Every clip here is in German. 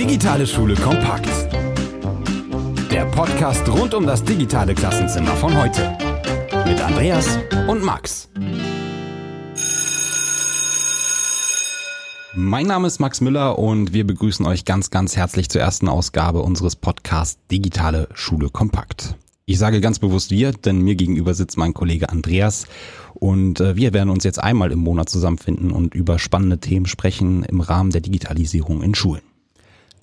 Digitale Schule kompakt. Der Podcast rund um das digitale Klassenzimmer von heute. Mit Andreas und Max. Mein Name ist Max Müller und wir begrüßen euch ganz, ganz herzlich zur ersten Ausgabe unseres Podcasts Digitale Schule kompakt. Ich sage ganz bewusst wir, denn mir gegenüber sitzt mein Kollege Andreas und äh, wir werden uns jetzt einmal im Monat zusammenfinden und über spannende Themen sprechen im Rahmen der Digitalisierung in Schulen.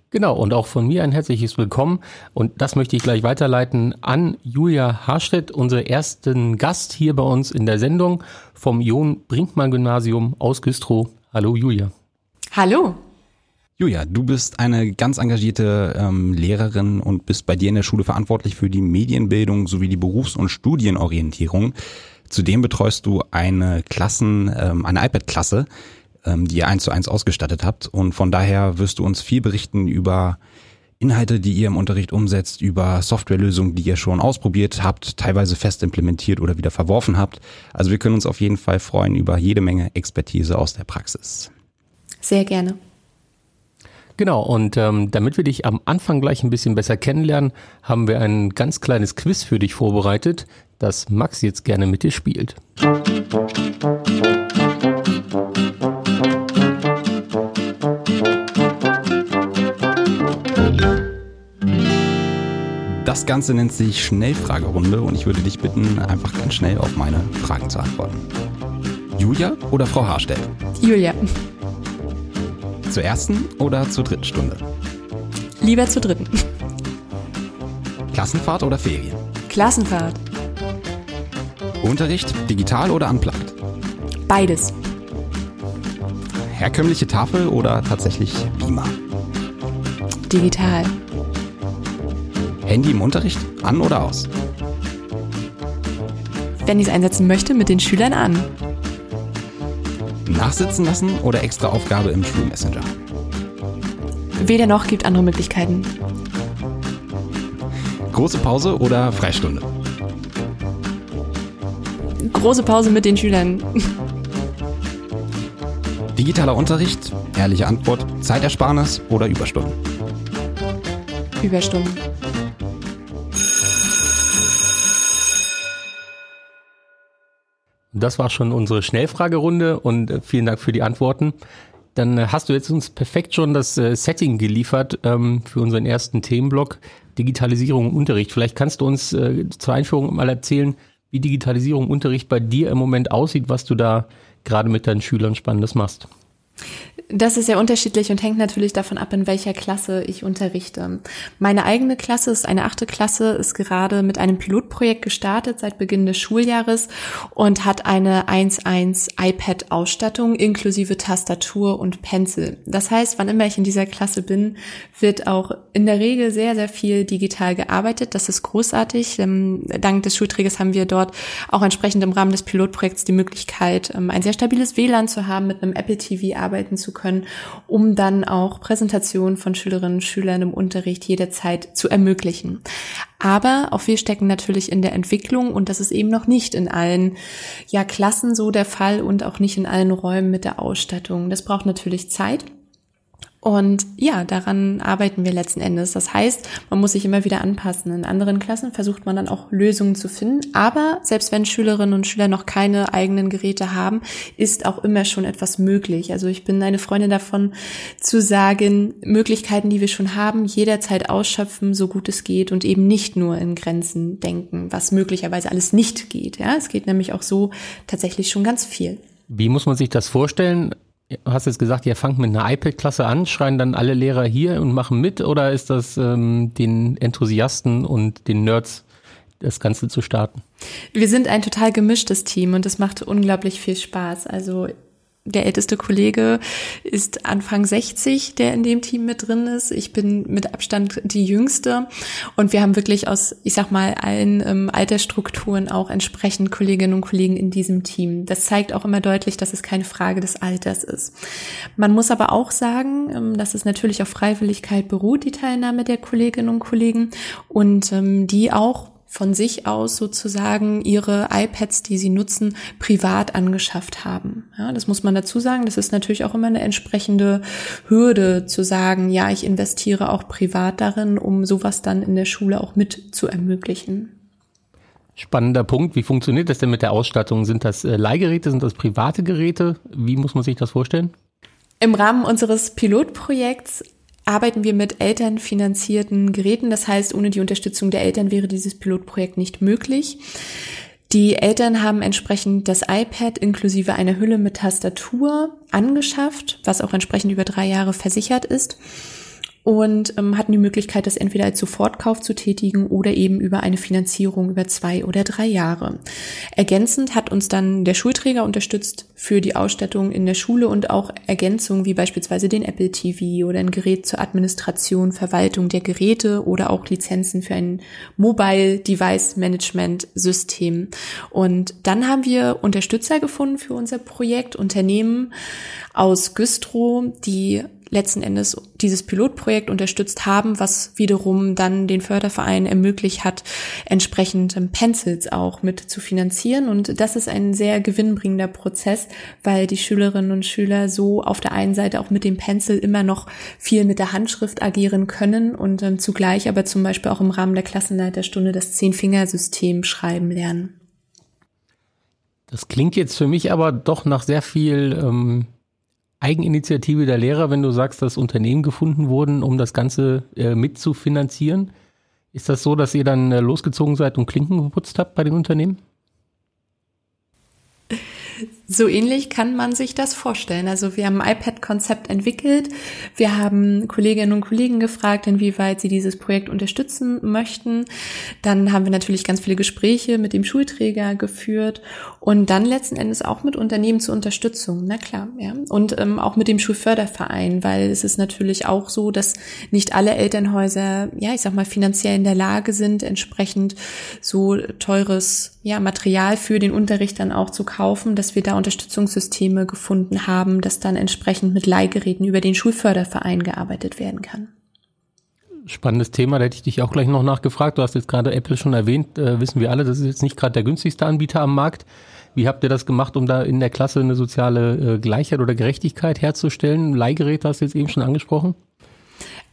Genau, und auch von mir ein herzliches Willkommen. Und das möchte ich gleich weiterleiten an Julia Harstedt, unseren ersten Gast hier bei uns in der Sendung vom John Brinkmann Gymnasium aus Güstrow. Hallo Julia. Hallo. Julia, du bist eine ganz engagierte ähm, Lehrerin und bist bei dir in der Schule verantwortlich für die Medienbildung sowie die Berufs- und Studienorientierung. Zudem betreust du eine Klassen, ähm, eine iPad-Klasse, ähm, die ihr eins zu eins ausgestattet habt. Und von daher wirst du uns viel berichten über Inhalte, die ihr im Unterricht umsetzt, über Softwarelösungen, die ihr schon ausprobiert habt, teilweise fest implementiert oder wieder verworfen habt. Also wir können uns auf jeden Fall freuen über jede Menge Expertise aus der Praxis. Sehr gerne. Genau, und ähm, damit wir dich am Anfang gleich ein bisschen besser kennenlernen, haben wir ein ganz kleines Quiz für dich vorbereitet, das Max jetzt gerne mit dir spielt. Das Ganze nennt sich Schnellfragerunde und ich würde dich bitten, einfach ganz schnell auf meine Fragen zu antworten. Julia oder Frau Haarstedt? Julia. Zur ersten oder zur dritten Stunde? Lieber zur dritten. Klassenfahrt oder Ferien? Klassenfahrt. Unterricht digital oder unplugged? Beides. Herkömmliche Tafel oder tatsächlich Beamer? Digital. Handy im Unterricht an oder aus? Wenn ich es einsetzen möchte, mit den Schülern an. Nachsitzen lassen oder extra Aufgabe im Schulmessenger? Weder noch gibt andere Möglichkeiten. Große Pause oder Freistunde? Große Pause mit den Schülern. Digitaler Unterricht, ehrliche Antwort, Zeitersparnis oder Überstunden? Überstunden. Das war schon unsere Schnellfragerunde und äh, vielen Dank für die Antworten. Dann äh, hast du jetzt uns perfekt schon das äh, Setting geliefert ähm, für unseren ersten Themenblock Digitalisierung im Unterricht. Vielleicht kannst du uns zur Einführung mal erzählen, wie Digitalisierung im Unterricht bei dir im Moment aussieht, was du da gerade mit deinen Schülern Spannendes machst. Das ist sehr unterschiedlich und hängt natürlich davon ab, in welcher Klasse ich unterrichte. Meine eigene Klasse ist eine achte Klasse, ist gerade mit einem Pilotprojekt gestartet seit Beginn des Schuljahres und hat eine 1.1 iPad-Ausstattung inklusive Tastatur und Pencil. Das heißt, wann immer ich in dieser Klasse bin, wird auch in der Regel sehr, sehr viel digital gearbeitet. Das ist großartig. Ähm, dank des Schulträgers haben wir dort auch entsprechend im Rahmen des Pilotprojekts die Möglichkeit, ähm, ein sehr stabiles WLAN zu haben, mit einem Apple TV arbeiten zu können, um dann auch Präsentationen von Schülerinnen und Schülern im Unterricht jederzeit zu ermöglichen. Aber auch wir stecken natürlich in der Entwicklung und das ist eben noch nicht in allen ja, Klassen so der Fall und auch nicht in allen Räumen mit der Ausstattung. Das braucht natürlich Zeit. Und ja, daran arbeiten wir letzten Endes. Das heißt, man muss sich immer wieder anpassen. In anderen Klassen versucht man dann auch Lösungen zu finden. Aber selbst wenn Schülerinnen und Schüler noch keine eigenen Geräte haben, ist auch immer schon etwas möglich. Also ich bin eine Freundin davon zu sagen, Möglichkeiten, die wir schon haben, jederzeit ausschöpfen, so gut es geht und eben nicht nur in Grenzen denken, was möglicherweise alles nicht geht. Ja, es geht nämlich auch so tatsächlich schon ganz viel. Wie muss man sich das vorstellen? Du hast jetzt gesagt, ihr fangt mit einer iPad-Klasse an, schreien dann alle Lehrer hier und machen mit oder ist das ähm, den Enthusiasten und den Nerds das Ganze zu starten? Wir sind ein total gemischtes Team und es macht unglaublich viel Spaß. Also der älteste Kollege ist Anfang 60, der in dem Team mit drin ist. Ich bin mit Abstand die jüngste. Und wir haben wirklich aus, ich sag mal, allen ähm, Altersstrukturen auch entsprechend Kolleginnen und Kollegen in diesem Team. Das zeigt auch immer deutlich, dass es keine Frage des Alters ist. Man muss aber auch sagen, ähm, dass es natürlich auf Freiwilligkeit beruht, die Teilnahme der Kolleginnen und Kollegen und ähm, die auch von sich aus sozusagen ihre iPads, die sie nutzen, privat angeschafft haben. Ja, das muss man dazu sagen. Das ist natürlich auch immer eine entsprechende Hürde zu sagen, ja, ich investiere auch privat darin, um sowas dann in der Schule auch mit zu ermöglichen. Spannender Punkt. Wie funktioniert das denn mit der Ausstattung? Sind das äh, Leihgeräte? Sind das private Geräte? Wie muss man sich das vorstellen? Im Rahmen unseres Pilotprojekts arbeiten wir mit elternfinanzierten Geräten. Das heißt, ohne die Unterstützung der Eltern wäre dieses Pilotprojekt nicht möglich. Die Eltern haben entsprechend das iPad inklusive einer Hülle mit Tastatur angeschafft, was auch entsprechend über drei Jahre versichert ist und ähm, hatten die Möglichkeit, das entweder als Sofortkauf zu tätigen oder eben über eine Finanzierung über zwei oder drei Jahre. Ergänzend hat uns dann der Schulträger unterstützt für die Ausstattung in der Schule und auch Ergänzungen wie beispielsweise den Apple TV oder ein Gerät zur Administration, Verwaltung der Geräte oder auch Lizenzen für ein Mobile Device Management System. Und dann haben wir Unterstützer gefunden für unser Projekt, Unternehmen aus Güstrow, die letzten Endes dieses Pilotprojekt unterstützt haben, was wiederum dann den Förderverein ermöglicht hat, entsprechend Pencils auch mit zu finanzieren. Und das ist ein sehr gewinnbringender Prozess, weil die Schülerinnen und Schüler so auf der einen Seite auch mit dem Pencil immer noch viel mit der Handschrift agieren können und ähm, zugleich aber zum Beispiel auch im Rahmen der Klassenleiterstunde das Zehn-Finger-System schreiben lernen. Das klingt jetzt für mich aber doch nach sehr viel ähm Eigeninitiative der Lehrer, wenn du sagst, dass Unternehmen gefunden wurden, um das Ganze äh, mitzufinanzieren. Ist das so, dass ihr dann äh, losgezogen seid und Klinken geputzt habt bei den Unternehmen? So ähnlich kann man sich das vorstellen. Also wir haben ein iPad-Konzept entwickelt. Wir haben Kolleginnen und Kollegen gefragt, inwieweit sie dieses Projekt unterstützen möchten. Dann haben wir natürlich ganz viele Gespräche mit dem Schulträger geführt und dann letzten Endes auch mit Unternehmen zur Unterstützung. Na klar, ja. Und ähm, auch mit dem Schulförderverein, weil es ist natürlich auch so, dass nicht alle Elternhäuser, ja, ich sag mal, finanziell in der Lage sind, entsprechend so teures ja, Material für den Unterricht dann auch zu kaufen, dass wir da Unterstützungssysteme gefunden haben, dass dann entsprechend mit Leihgeräten über den Schulförderverein gearbeitet werden kann. Spannendes Thema, da hätte ich dich auch gleich noch nachgefragt. Du hast jetzt gerade Apple schon erwähnt, äh, wissen wir alle, das ist jetzt nicht gerade der günstigste Anbieter am Markt. Wie habt ihr das gemacht, um da in der Klasse eine soziale äh, Gleichheit oder Gerechtigkeit herzustellen? Leihgeräte hast du jetzt eben schon angesprochen.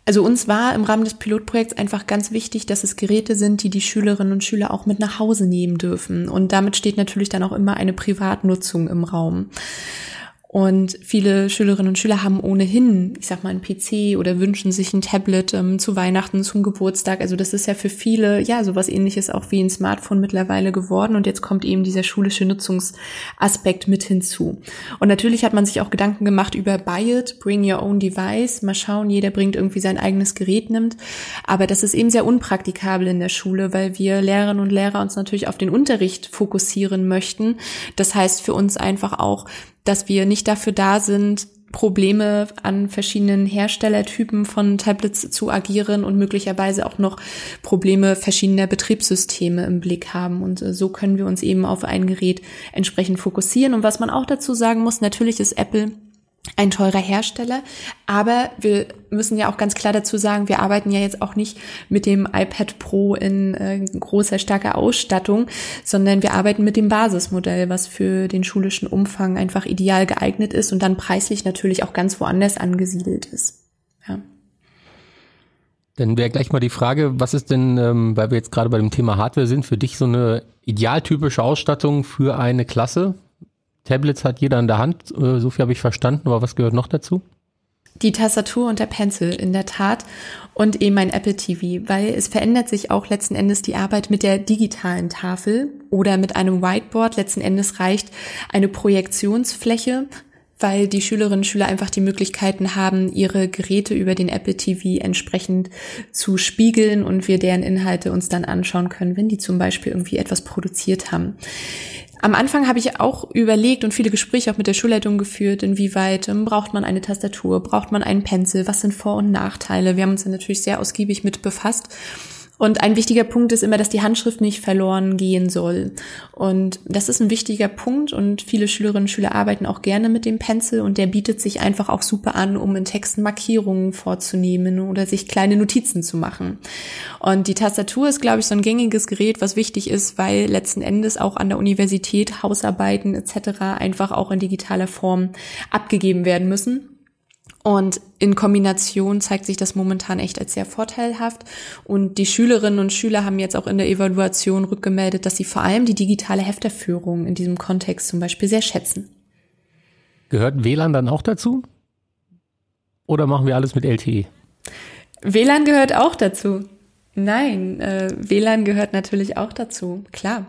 Also uns war im Rahmen des Pilotprojekts einfach ganz wichtig, dass es Geräte sind, die die Schülerinnen und Schüler auch mit nach Hause nehmen dürfen. Und damit steht natürlich dann auch immer eine Privatnutzung im Raum. Und viele Schülerinnen und Schüler haben ohnehin, ich sag mal, einen PC oder wünschen sich ein Tablet ähm, zu Weihnachten, zum Geburtstag. Also das ist ja für viele, ja, sowas ähnliches auch wie ein Smartphone mittlerweile geworden. Und jetzt kommt eben dieser schulische Nutzungsaspekt mit hinzu. Und natürlich hat man sich auch Gedanken gemacht über Buy it, bring your own device. Mal schauen, jeder bringt irgendwie sein eigenes Gerät nimmt. Aber das ist eben sehr unpraktikabel in der Schule, weil wir Lehrerinnen und Lehrer uns natürlich auf den Unterricht fokussieren möchten. Das heißt für uns einfach auch, dass wir nicht dafür da sind, Probleme an verschiedenen Herstellertypen von Tablets zu agieren und möglicherweise auch noch Probleme verschiedener Betriebssysteme im Blick haben. Und äh, so können wir uns eben auf ein Gerät entsprechend fokussieren. Und was man auch dazu sagen muss, natürlich ist Apple ein teurer Hersteller. Aber wir müssen ja auch ganz klar dazu sagen, wir arbeiten ja jetzt auch nicht mit dem iPad Pro in äh, großer, starker Ausstattung, sondern wir arbeiten mit dem Basismodell, was für den schulischen Umfang einfach ideal geeignet ist und dann preislich natürlich auch ganz woanders angesiedelt ist. Ja. Dann wäre gleich mal die Frage, was ist denn, ähm, weil wir jetzt gerade bei dem Thema Hardware sind, für dich so eine idealtypische Ausstattung für eine Klasse? Tablets hat jeder in der Hand, äh, so viel habe ich verstanden, aber was gehört noch dazu? Die Tastatur und der Pencil in der Tat und eben ein Apple TV, weil es verändert sich auch letzten Endes die Arbeit mit der digitalen Tafel oder mit einem Whiteboard. Letzten Endes reicht eine Projektionsfläche, weil die Schülerinnen und Schüler einfach die Möglichkeiten haben, ihre Geräte über den Apple TV entsprechend zu spiegeln und wir deren Inhalte uns dann anschauen können, wenn die zum Beispiel irgendwie etwas produziert haben. Am Anfang habe ich auch überlegt und viele Gespräche auch mit der Schulleitung geführt, inwieweit ähm, braucht man eine Tastatur, braucht man einen Pencil, was sind Vor- und Nachteile. Wir haben uns dann natürlich sehr ausgiebig mit befasst. Und ein wichtiger Punkt ist immer, dass die Handschrift nicht verloren gehen soll. Und das ist ein wichtiger Punkt und viele Schülerinnen und Schüler arbeiten auch gerne mit dem Pencil und der bietet sich einfach auch super an, um in Texten Markierungen vorzunehmen oder sich kleine Notizen zu machen. Und die Tastatur ist, glaube ich, so ein gängiges Gerät, was wichtig ist, weil letzten Endes auch an der Universität Hausarbeiten etc. einfach auch in digitaler Form abgegeben werden müssen. Und in Kombination zeigt sich das momentan echt als sehr vorteilhaft. Und die Schülerinnen und Schüler haben jetzt auch in der Evaluation rückgemeldet, dass sie vor allem die digitale Hefterführung in diesem Kontext zum Beispiel sehr schätzen. Gehört WLAN dann auch dazu? Oder machen wir alles mit LTE? WLAN gehört auch dazu. Nein, äh, WLAN gehört natürlich auch dazu, klar.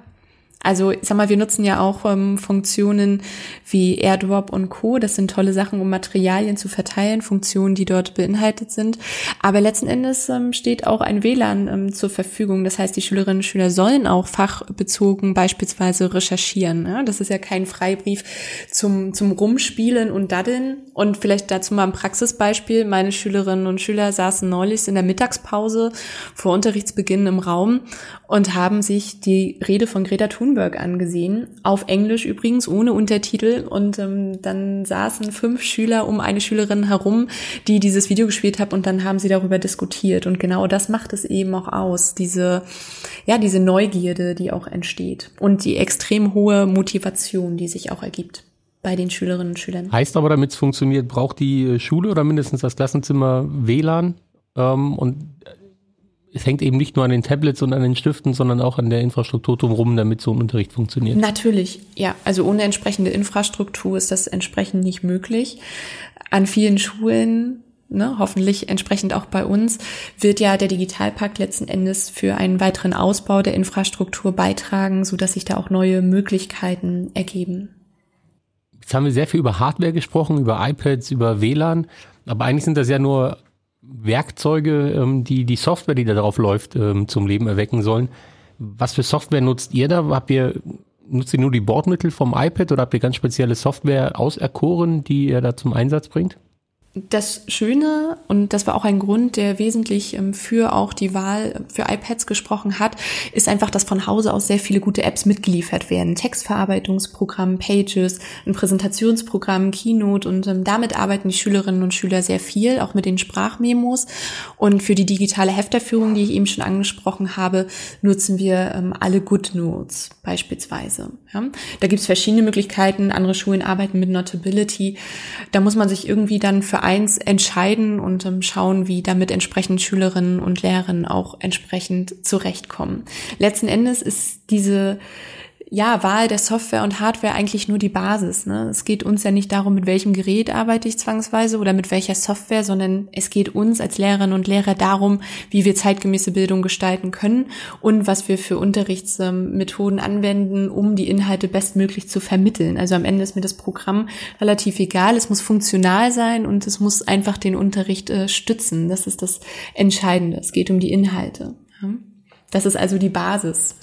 Also, ich sag mal, wir nutzen ja auch ähm, Funktionen wie AirDrop und Co. Das sind tolle Sachen, um Materialien zu verteilen, Funktionen, die dort beinhaltet sind. Aber letzten Endes ähm, steht auch ein WLAN ähm, zur Verfügung. Das heißt, die Schülerinnen und Schüler sollen auch fachbezogen beispielsweise recherchieren. Ja? Das ist ja kein Freibrief zum, zum Rumspielen und Daddeln. Und vielleicht dazu mal ein Praxisbeispiel. Meine Schülerinnen und Schüler saßen neulich in der Mittagspause vor Unterrichtsbeginn im Raum und haben sich die Rede von Greta Thunberg angesehen, auf Englisch übrigens, ohne Untertitel. Und ähm, dann saßen fünf Schüler um eine Schülerin herum, die dieses Video gespielt hat und dann haben sie darüber diskutiert. Und genau das macht es eben auch aus, diese, ja, diese Neugierde, die auch entsteht und die extrem hohe Motivation, die sich auch ergibt bei den Schülerinnen und Schülern. Heißt aber, damit es funktioniert, braucht die Schule oder mindestens das Klassenzimmer WLAN? Ähm, und es hängt eben nicht nur an den Tablets und an den Stiften, sondern auch an der Infrastruktur drumherum, damit so ein Unterricht funktioniert. Natürlich, ja. Also ohne entsprechende Infrastruktur ist das entsprechend nicht möglich. An vielen Schulen Ne, hoffentlich entsprechend auch bei uns, wird ja der Digitalpakt letzten Endes für einen weiteren Ausbau der Infrastruktur beitragen, so dass sich da auch neue Möglichkeiten ergeben. Jetzt haben wir sehr viel über Hardware gesprochen, über iPads, über WLAN, aber eigentlich sind das ja nur Werkzeuge, ähm, die die Software, die da drauf läuft, ähm, zum Leben erwecken sollen. Was für Software nutzt ihr da? Habt ihr, nutzt ihr nur die Bordmittel vom iPad oder habt ihr ganz spezielle Software auserkoren, die ihr da zum Einsatz bringt? Das Schöne, und das war auch ein Grund, der wesentlich ähm, für auch die Wahl für iPads gesprochen hat, ist einfach, dass von Hause aus sehr viele gute Apps mitgeliefert werden. Textverarbeitungsprogramm, Pages, ein Präsentationsprogramm, Keynote und ähm, damit arbeiten die Schülerinnen und Schüler sehr viel, auch mit den Sprachmemos. Und für die digitale Hefterführung, die ich eben schon angesprochen habe, nutzen wir ähm, alle GoodNotes beispielsweise. Ja? Da gibt es verschiedene Möglichkeiten. Andere Schulen arbeiten mit Notability. Da muss man sich irgendwie dann für eins entscheiden und ähm, schauen, wie damit entsprechend Schülerinnen und Lehrerinnen auch entsprechend zurechtkommen. Letzten Endes ist diese ja, Wahl der Software und Hardware eigentlich nur die Basis. Ne? Es geht uns ja nicht darum, mit welchem Gerät arbeite ich zwangsweise oder mit welcher Software, sondern es geht uns als Lehrerinnen und Lehrer darum, wie wir zeitgemäße Bildung gestalten können und was wir für Unterrichtsmethoden anwenden, um die Inhalte bestmöglich zu vermitteln. Also am Ende ist mir das Programm relativ egal. Es muss funktional sein und es muss einfach den Unterricht äh, stützen. Das ist das Entscheidende. Es geht um die Inhalte. Das ist also die Basis.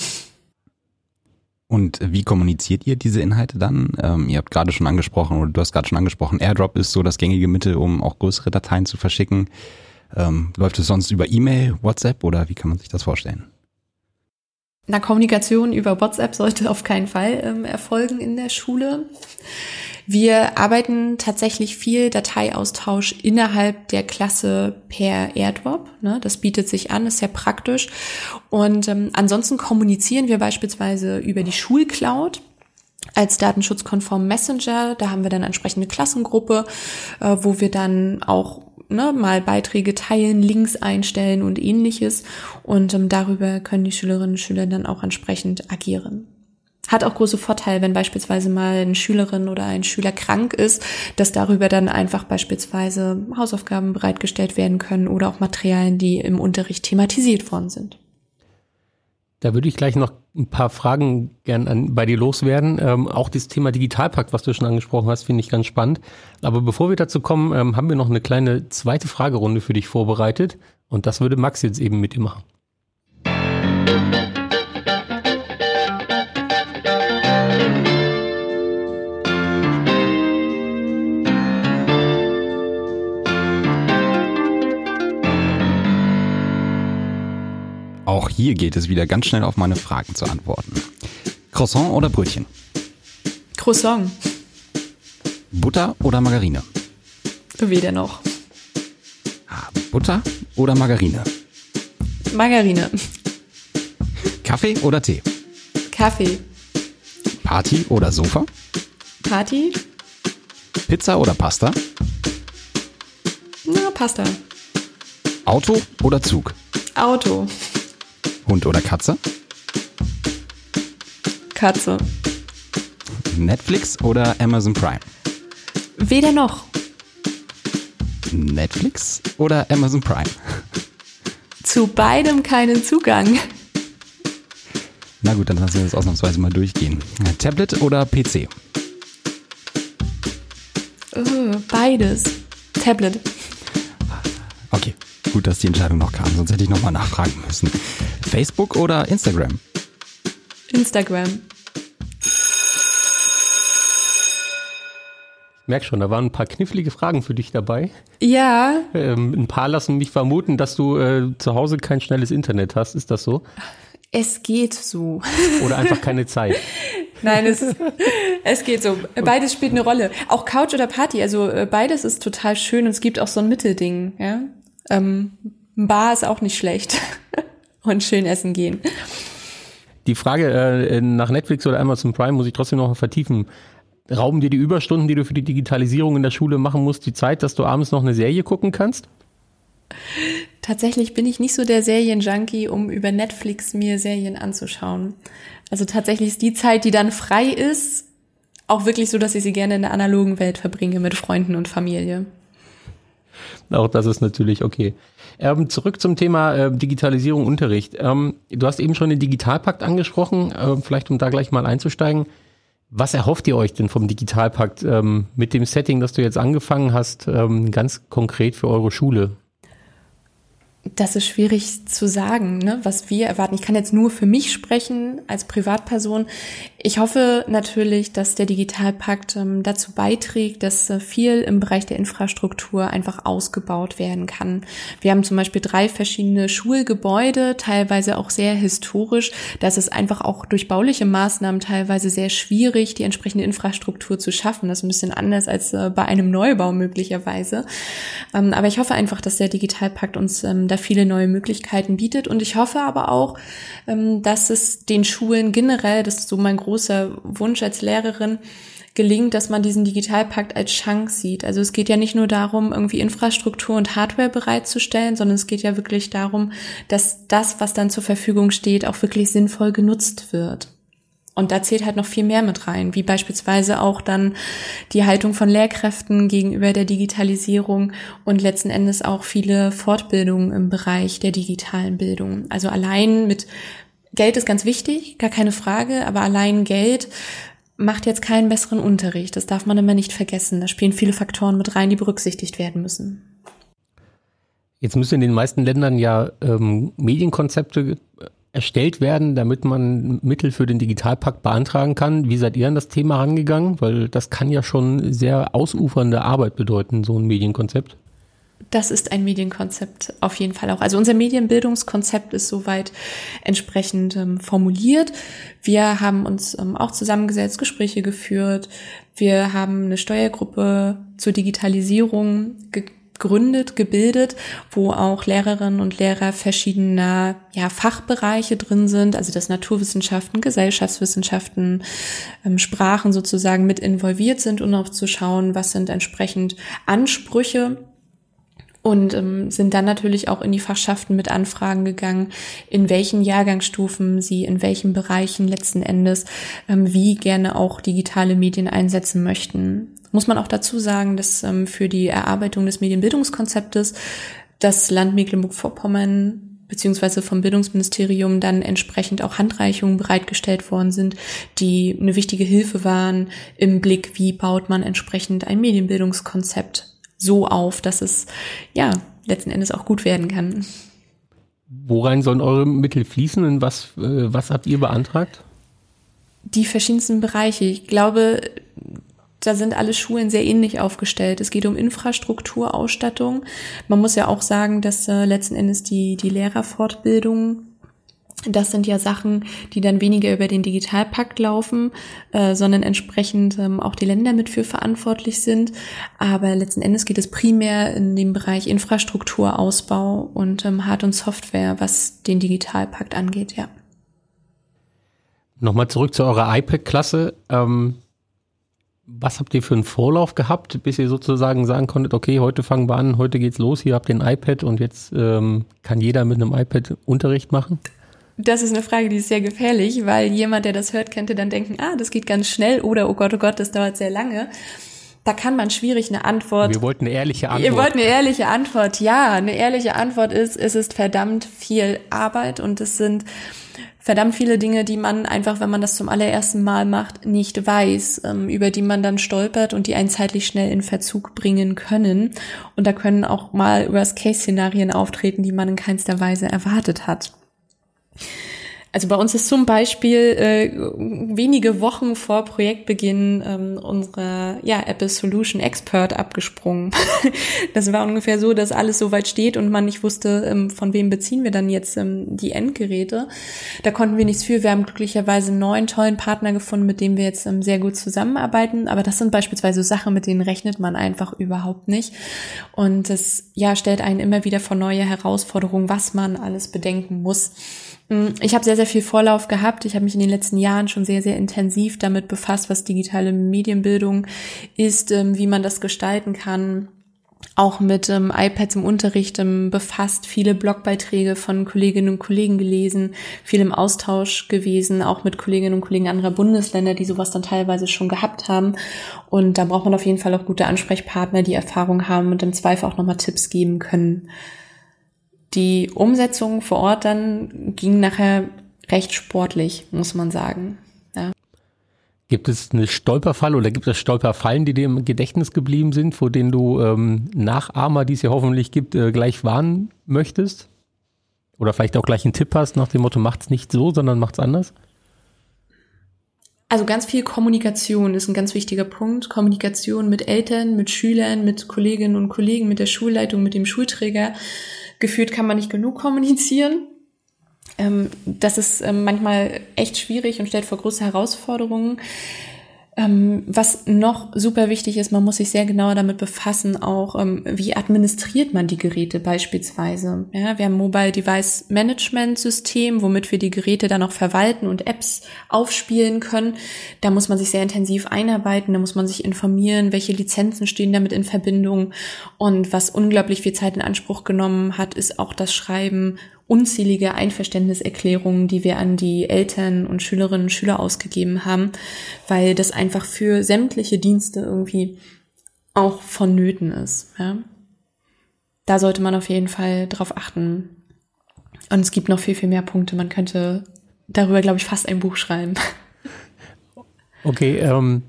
Und wie kommuniziert ihr diese Inhalte dann? Ähm, ihr habt gerade schon angesprochen, oder du hast gerade schon angesprochen, AirDrop ist so das gängige Mittel, um auch größere Dateien zu verschicken. Ähm, läuft es sonst über E-Mail, WhatsApp oder wie kann man sich das vorstellen? Na, Kommunikation über WhatsApp sollte auf keinen Fall ähm, erfolgen in der Schule. Wir arbeiten tatsächlich viel Dateiaustausch innerhalb der Klasse per AirDrop. Ne? Das bietet sich an, ist sehr praktisch. Und ähm, ansonsten kommunizieren wir beispielsweise über die Schulcloud als datenschutzkonform Messenger. Da haben wir dann entsprechende Klassengruppe, äh, wo wir dann auch ne, mal Beiträge teilen, Links einstellen und ähnliches. Und ähm, darüber können die Schülerinnen und Schüler dann auch entsprechend agieren hat auch große Vorteile, wenn beispielsweise mal eine Schülerin oder ein Schüler krank ist, dass darüber dann einfach beispielsweise Hausaufgaben bereitgestellt werden können oder auch Materialien, die im Unterricht thematisiert worden sind. Da würde ich gleich noch ein paar Fragen gern an, bei dir loswerden. Ähm, auch das Thema Digitalpakt, was du schon angesprochen hast, finde ich ganz spannend. Aber bevor wir dazu kommen, ähm, haben wir noch eine kleine zweite Fragerunde für dich vorbereitet. Und das würde Max jetzt eben mit dir machen. Auch hier geht es wieder ganz schnell auf meine Fragen zu antworten. Croissant oder Brötchen? Croissant. Butter oder Margarine? Weder noch. Ah, Butter oder Margarine? Margarine. Kaffee oder Tee? Kaffee. Party oder Sofa? Party. Pizza oder Pasta? Na, Pasta. Auto oder Zug? Auto. Hund oder Katze? Katze. Netflix oder Amazon Prime? Weder noch. Netflix oder Amazon Prime? Zu beidem keinen Zugang. Na gut, dann lassen wir das ausnahmsweise mal durchgehen. Tablet oder PC? Oh, beides. Tablet. Okay, gut, dass die Entscheidung noch kam, sonst hätte ich nochmal nachfragen müssen. Facebook oder Instagram? Instagram. Ich merke schon, da waren ein paar knifflige Fragen für dich dabei. Ja, Ähm, ein paar lassen mich vermuten, dass du äh, zu Hause kein schnelles Internet hast. Ist das so? es geht so. Oder einfach keine Zeit? Nein, es, es geht so. Beides spielt eine Rolle. Auch Couch oder Party, also äh, beides ist total schön und es gibt auch so ein Mittelding. Ja? Ähm, ein Bar ist auch nicht schlecht. Und schön essen gehen. Die Frage äh, nach Netflix oder Amazon Prime muss ich trotzdem noch vertiefen. Rauben dir die Überstunden, die du für die Digitalisierung in der Schule machen musst, die Zeit, dass du abends noch eine Serie gucken kannst? Tatsächlich bin ich nicht so der Serienjunkie, um über Netflix mir Serien anzuschauen. Also tatsächlich ist die Zeit, die dann frei ist, auch wirklich so, dass ich sie gerne in der analogen Welt verbringe mit Freunden und Familie. Auch das ist natürlich okay. Ähm, zurück zum Thema äh, Digitalisierung Unterricht. Ähm, du hast eben schon den Digitalpakt angesprochen, äh, vielleicht um da gleich mal einzusteigen. Was erhofft ihr euch denn vom Digitalpakt ähm, mit dem Setting, das du jetzt angefangen hast, ähm, ganz konkret für eure Schule? Das ist schwierig zu sagen, ne, was wir erwarten. Ich kann jetzt nur für mich sprechen als Privatperson. Ich hoffe natürlich, dass der Digitalpakt ähm, dazu beiträgt, dass äh, viel im Bereich der Infrastruktur einfach ausgebaut werden kann. Wir haben zum Beispiel drei verschiedene Schulgebäude, teilweise auch sehr historisch. Das ist einfach auch durch bauliche Maßnahmen teilweise sehr schwierig, die entsprechende Infrastruktur zu schaffen. Das ist ein bisschen anders als äh, bei einem Neubau möglicherweise. Ähm, aber ich hoffe einfach, dass der Digitalpakt uns ähm, da viele neue Möglichkeiten bietet. Und ich hoffe aber auch, dass es den Schulen generell, das ist so mein großer Wunsch als Lehrerin, gelingt, dass man diesen Digitalpakt als Chance sieht. Also es geht ja nicht nur darum, irgendwie Infrastruktur und Hardware bereitzustellen, sondern es geht ja wirklich darum, dass das, was dann zur Verfügung steht, auch wirklich sinnvoll genutzt wird. Und da zählt halt noch viel mehr mit rein, wie beispielsweise auch dann die Haltung von Lehrkräften gegenüber der Digitalisierung und letzten Endes auch viele Fortbildungen im Bereich der digitalen Bildung. Also allein mit Geld ist ganz wichtig, gar keine Frage, aber allein Geld macht jetzt keinen besseren Unterricht. Das darf man immer nicht vergessen. Da spielen viele Faktoren mit rein, die berücksichtigt werden müssen. Jetzt müssen in den meisten Ländern ja ähm, Medienkonzepte erstellt werden, damit man Mittel für den Digitalpakt beantragen kann. Wie seid ihr an das Thema rangegangen? Weil das kann ja schon sehr ausufernde Arbeit bedeuten, so ein Medienkonzept. Das ist ein Medienkonzept auf jeden Fall auch. Also unser Medienbildungskonzept ist soweit entsprechend ähm, formuliert. Wir haben uns ähm, auch zusammengesetzt, Gespräche geführt. Wir haben eine Steuergruppe zur Digitalisierung gegründet, gebildet, wo auch Lehrerinnen und Lehrer verschiedener ja, Fachbereiche drin sind, also das Naturwissenschaften, Gesellschaftswissenschaften, ähm, Sprachen sozusagen mit involviert sind und auch zu schauen, was sind entsprechend Ansprüche und ähm, sind dann natürlich auch in die Fachschaften mit Anfragen gegangen, in welchen Jahrgangsstufen sie in welchen Bereichen letzten Endes ähm, wie gerne auch digitale Medien einsetzen möchten. Muss man auch dazu sagen, dass ähm, für die Erarbeitung des Medienbildungskonzeptes das Land Mecklenburg-Vorpommern beziehungsweise vom Bildungsministerium dann entsprechend auch Handreichungen bereitgestellt worden sind, die eine wichtige Hilfe waren im Blick, wie baut man entsprechend ein Medienbildungskonzept so auf, dass es ja letzten Endes auch gut werden kann. Worein sollen eure Mittel fließen und was, äh, was habt ihr beantragt? Die verschiedensten Bereiche. Ich glaube, da sind alle Schulen sehr ähnlich aufgestellt. Es geht um Infrastrukturausstattung. Man muss ja auch sagen, dass äh, letzten Endes die, die Lehrerfortbildung Das sind ja Sachen, die dann weniger über den Digitalpakt laufen, äh, sondern entsprechend ähm, auch die Länder mit für verantwortlich sind. Aber letzten Endes geht es primär in dem Bereich Infrastrukturausbau und ähm, Hard- und Software, was den Digitalpakt angeht, ja. Nochmal zurück zu eurer iPad-Klasse. Ähm, was habt ihr für einen Vorlauf gehabt, bis ihr sozusagen sagen konntet, okay, heute fangen wir an, heute geht's los, ihr habt den iPad und jetzt ähm, kann jeder mit einem iPad Unterricht machen? Das ist eine Frage, die ist sehr gefährlich, weil jemand, der das hört, könnte dann denken, ah, das geht ganz schnell oder oh Gott, oh Gott, das dauert sehr lange. Da kann man schwierig eine Antwort. Wir wollten eine ehrliche Antwort. Ihr wollt eine ehrliche Antwort. Ja, eine ehrliche Antwort ist, es ist verdammt viel Arbeit und es sind verdammt viele Dinge, die man einfach, wenn man das zum allerersten Mal macht, nicht weiß, ähm, über die man dann stolpert und die einen zeitlich schnell in Verzug bringen können. Und da können auch mal übers Case-Szenarien auftreten, die man in keinster Weise erwartet hat. Also bei uns ist zum Beispiel äh, wenige Wochen vor Projektbeginn ähm, unsere ja, Apple Solution Expert abgesprungen. das war ungefähr so, dass alles soweit steht und man nicht wusste, ähm, von wem beziehen wir dann jetzt ähm, die Endgeräte. Da konnten wir nichts für. Wir haben glücklicherweise einen neuen tollen Partner gefunden, mit dem wir jetzt ähm, sehr gut zusammenarbeiten. Aber das sind beispielsweise Sachen, mit denen rechnet man einfach überhaupt nicht. Und das ja stellt einen immer wieder vor neue Herausforderungen, was man alles bedenken muss. Mm, ich habe sehr, sehr viel Vorlauf gehabt. Ich habe mich in den letzten Jahren schon sehr, sehr intensiv damit befasst, was digitale Medienbildung ist, ähm, wie man das gestalten kann. Auch mit ähm, iPads im Unterricht ähm, befasst, viele Blogbeiträge von Kolleginnen und Kollegen gelesen, viel im Austausch gewesen, auch mit Kolleginnen und Kollegen anderer Bundesländer, die sowas dann teilweise schon gehabt haben. Und da braucht man auf jeden Fall auch gute Ansprechpartner, die Erfahrung haben und im Zweifel auch nochmal Tipps geben können. Die Umsetzung vor Ort dann ging nachher recht sportlich, muss man sagen. Ja. Gibt es eine Stolperfall oder gibt es Stolperfallen, die dir im Gedächtnis geblieben sind, vor denen du ähm, Nachahmer, die es ja hoffentlich gibt, äh, gleich warnen möchtest? Oder vielleicht auch gleich einen Tipp hast nach dem Motto, macht's nicht so, sondern macht's anders? Also ganz viel Kommunikation ist ein ganz wichtiger Punkt. Kommunikation mit Eltern, mit Schülern, mit Kolleginnen und Kollegen, mit der Schulleitung, mit dem Schulträger gefühlt kann man nicht genug kommunizieren. Ähm, das ist ähm, manchmal echt schwierig und stellt vor große Herausforderungen. Ähm, was noch super wichtig ist, man muss sich sehr genau damit befassen, auch ähm, wie administriert man die Geräte beispielsweise. Ja, wir haben Mobile Device Management System, womit wir die Geräte dann auch verwalten und Apps aufspielen können. Da muss man sich sehr intensiv einarbeiten, da muss man sich informieren, welche Lizenzen stehen damit in Verbindung. Und was unglaublich viel Zeit in Anspruch genommen hat, ist auch das Schreiben unzählige Einverständniserklärungen, die wir an die Eltern und Schülerinnen und Schüler ausgegeben haben, weil das einfach für sämtliche Dienste irgendwie auch vonnöten ist. Ja? Da sollte man auf jeden Fall drauf achten. Und es gibt noch viel, viel mehr Punkte. Man könnte darüber, glaube ich, fast ein Buch schreiben. Okay, ähm,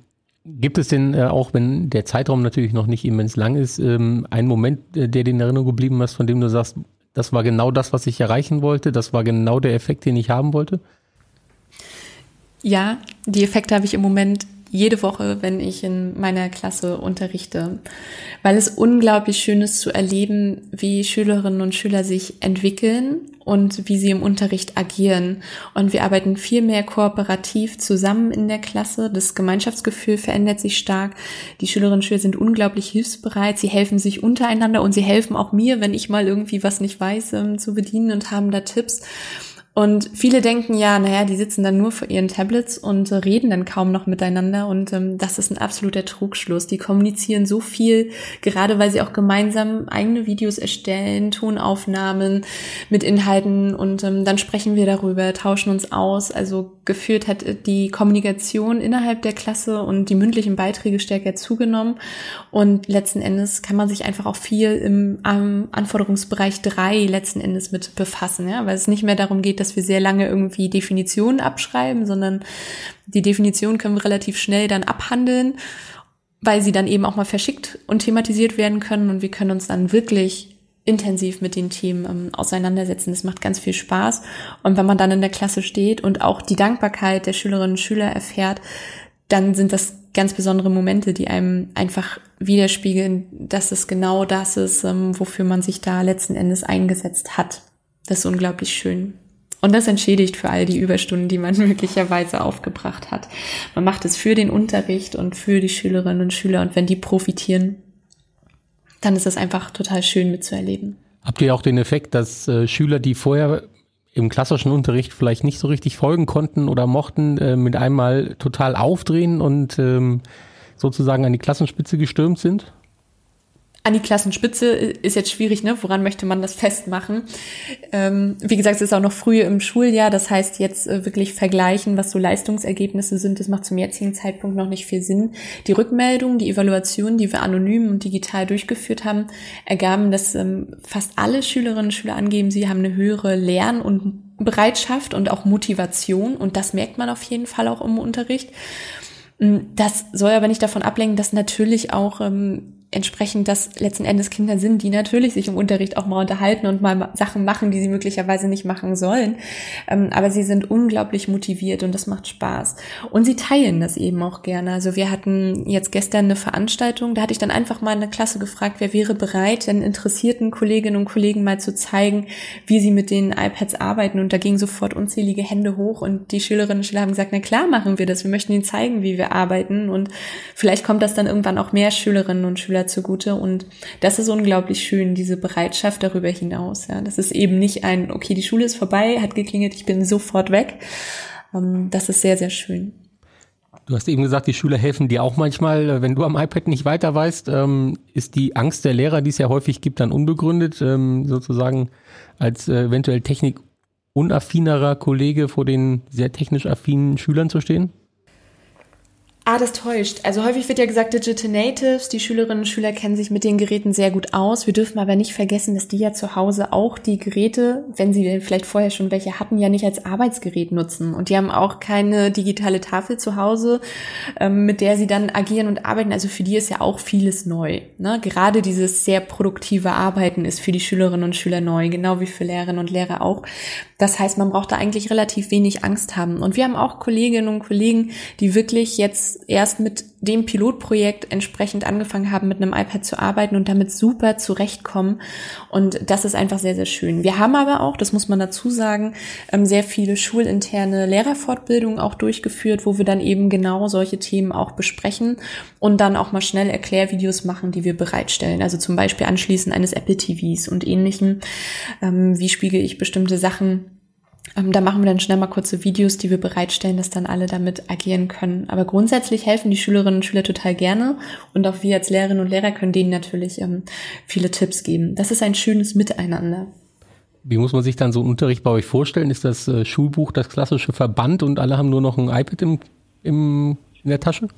gibt es denn äh, auch, wenn der Zeitraum natürlich noch nicht immens lang ist, ähm, einen Moment, äh, der dir in Erinnerung geblieben ist, von dem du sagst, das war genau das, was ich erreichen wollte. Das war genau der Effekt, den ich haben wollte. Ja, die Effekte habe ich im Moment jede Woche, wenn ich in meiner Klasse unterrichte, weil es unglaublich schön ist zu erleben, wie Schülerinnen und Schüler sich entwickeln und wie sie im Unterricht agieren. Und wir arbeiten viel mehr kooperativ zusammen in der Klasse. Das Gemeinschaftsgefühl verändert sich stark. Die Schülerinnen und Schüler sind unglaublich hilfsbereit. Sie helfen sich untereinander und sie helfen auch mir, wenn ich mal irgendwie was nicht weiß, ähm, zu bedienen und haben da Tipps. Und viele denken ja, naja, die sitzen dann nur vor ihren Tablets und äh, reden dann kaum noch miteinander. Und ähm, das ist ein absoluter Trugschluss. Die kommunizieren so viel, gerade weil sie auch gemeinsam eigene Videos erstellen, Tonaufnahmen mit Inhalten und ähm, dann sprechen wir darüber, tauschen uns aus. Also gefühlt hat die Kommunikation innerhalb der Klasse und die mündlichen Beiträge stärker zugenommen. Und letzten Endes kann man sich einfach auch viel im ähm, Anforderungsbereich drei letzten Endes mit befassen, ja, weil es nicht mehr darum geht, dass wir sehr lange irgendwie Definitionen abschreiben, sondern die Definition können wir relativ schnell dann abhandeln, weil sie dann eben auch mal verschickt und thematisiert werden können und wir können uns dann wirklich intensiv mit den Themen ähm, auseinandersetzen. Das macht ganz viel Spaß. Und wenn man dann in der Klasse steht und auch die Dankbarkeit der Schülerinnen und Schüler erfährt, dann sind das ganz besondere Momente, die einem einfach widerspiegeln, dass es genau das ist, ähm, wofür man sich da letzten Endes eingesetzt hat. Das ist unglaublich schön. Und das entschädigt für all die Überstunden, die man möglicherweise aufgebracht hat. Man macht es für den Unterricht und für die Schülerinnen und Schüler. Und wenn die profitieren, dann ist es einfach total schön mitzuerleben. Habt ihr auch den Effekt, dass äh, Schüler, die vorher im klassischen Unterricht vielleicht nicht so richtig folgen konnten oder mochten, äh, mit einmal total aufdrehen und ähm, sozusagen an die Klassenspitze gestürmt sind? An die Klassenspitze ist jetzt schwierig, ne? Woran möchte man das festmachen? Ähm, wie gesagt, es ist auch noch früh im Schuljahr, das heißt jetzt äh, wirklich vergleichen, was so Leistungsergebnisse sind, das macht zum jetzigen Zeitpunkt noch nicht viel Sinn. Die Rückmeldungen, die Evaluationen, die wir anonym und digital durchgeführt haben, ergaben, dass ähm, fast alle Schülerinnen und Schüler angeben, sie haben eine höhere Lern- und Bereitschaft und auch Motivation und das merkt man auf jeden Fall auch im Unterricht. Das soll aber nicht davon ablenken, dass natürlich auch ähm, entsprechend das letzten Endes Kinder sind, die natürlich sich im Unterricht auch mal unterhalten und mal Sachen machen, die sie möglicherweise nicht machen sollen. Ähm, aber sie sind unglaublich motiviert und das macht Spaß. Und sie teilen das eben auch gerne. Also wir hatten jetzt gestern eine Veranstaltung, da hatte ich dann einfach mal eine Klasse gefragt, wer wäre bereit, den interessierten Kolleginnen und Kollegen mal zu zeigen, wie sie mit den iPads arbeiten. Und da gingen sofort unzählige Hände hoch und die Schülerinnen und Schüler haben gesagt, na klar machen wir das. Wir möchten ihnen zeigen, wie wir arbeiten. Und vielleicht kommt das dann irgendwann auch mehr Schülerinnen und Schüler zugute. Und das ist unglaublich schön, diese Bereitschaft darüber hinaus. Ja, das ist eben nicht ein, okay, die Schule ist vorbei, hat geklingelt, ich bin sofort weg. Ähm, das ist sehr, sehr schön. Du hast eben gesagt, die Schüler helfen dir auch manchmal. Wenn du am iPad nicht weiter weißt, ähm, ist die Angst der Lehrer, die es ja häufig gibt, dann unbegründet, ähm, sozusagen als äh, eventuell technikunaffinerer Kollege vor den sehr technisch affinen Schülern zu stehen? Ah, das täuscht. Also häufig wird ja gesagt, Digital Natives, die Schülerinnen und Schüler kennen sich mit den Geräten sehr gut aus. Wir dürfen aber nicht vergessen, dass die ja zu Hause auch die Geräte, wenn sie vielleicht vorher schon welche hatten, ja nicht als Arbeitsgerät nutzen. Und die haben auch keine digitale Tafel zu Hause, ähm, mit der sie dann agieren und arbeiten. Also für die ist ja auch vieles neu. Ne? Gerade dieses sehr produktive Arbeiten ist für die Schülerinnen und Schüler neu, genau wie für Lehrerinnen und Lehrer auch. Das heißt, man braucht da eigentlich relativ wenig Angst haben. Und wir haben auch Kolleginnen und Kollegen, die wirklich jetzt erst mit dem Pilotprojekt entsprechend angefangen haben, mit einem iPad zu arbeiten und damit super zurechtkommen. Und das ist einfach sehr, sehr schön. Wir haben aber auch, das muss man dazu sagen, ähm, sehr viele schulinterne Lehrerfortbildungen auch durchgeführt, wo wir dann eben genau solche Themen auch besprechen und dann auch mal schnell Erklärvideos machen, die wir bereitstellen. Also zum Beispiel anschließend eines Apple TVs und ähnlichem. Ähm, wie spiegel ich bestimmte Sachen da machen wir dann schnell mal kurze Videos, die wir bereitstellen, dass dann alle damit agieren können. Aber grundsätzlich helfen die Schülerinnen und Schüler total gerne und auch wir als Lehrerinnen und Lehrer können denen natürlich ähm, viele Tipps geben. Das ist ein schönes Miteinander. Wie muss man sich dann so einen Unterricht bei euch vorstellen? Ist das äh, Schulbuch das klassische Verband und alle haben nur noch ein iPad im, im, in der Tasche?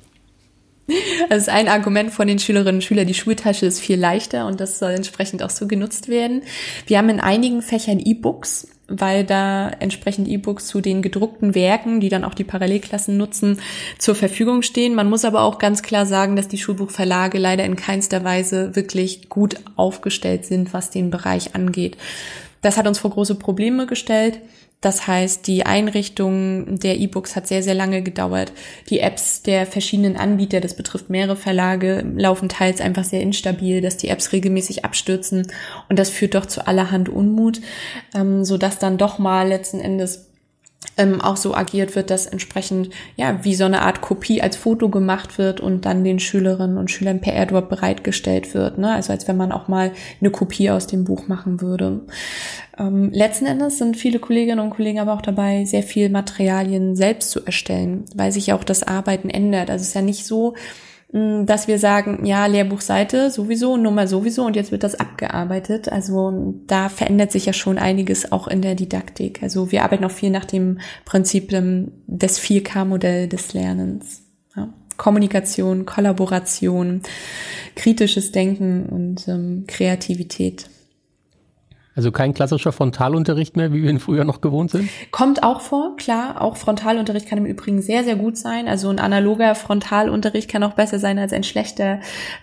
Das ist ein Argument von den Schülerinnen und Schülern. Die Schultasche ist viel leichter und das soll entsprechend auch so genutzt werden. Wir haben in einigen Fächern E-Books weil da entsprechend E-Books zu den gedruckten Werken, die dann auch die Parallelklassen nutzen, zur Verfügung stehen. Man muss aber auch ganz klar sagen, dass die Schulbuchverlage leider in keinster Weise wirklich gut aufgestellt sind, was den Bereich angeht. Das hat uns vor große Probleme gestellt. Das heißt, die Einrichtung der E-Books hat sehr, sehr lange gedauert. Die Apps der verschiedenen Anbieter, das betrifft mehrere Verlage, laufen teils einfach sehr instabil, dass die Apps regelmäßig abstürzen und das führt doch zu allerhand Unmut, ähm, so dass dann doch mal letzten Endes ähm, auch so agiert wird, dass entsprechend ja wie so eine Art Kopie als Foto gemacht wird und dann den Schülerinnen und Schülern per AirDrop bereitgestellt wird. Ne? Also als wenn man auch mal eine Kopie aus dem Buch machen würde. Ähm, letzten Endes sind viele Kolleginnen und Kollegen aber auch dabei, sehr viel Materialien selbst zu erstellen, weil sich auch das Arbeiten ändert. Also es ist ja nicht so, dass wir sagen, ja, Lehrbuchseite sowieso, Nummer sowieso und jetzt wird das abgearbeitet. Also da verändert sich ja schon einiges auch in der Didaktik. Also wir arbeiten auch viel nach dem Prinzip des 4K-Modell des Lernens. Ja. Kommunikation, Kollaboration, kritisches Denken und ähm, Kreativität. Also kein klassischer Frontalunterricht mehr, wie wir ihn früher noch gewohnt sind? Kommt auch vor, klar. Auch Frontalunterricht kann im Übrigen sehr, sehr gut sein. Also ein analoger Frontalunterricht kann auch besser sein als ein schlechter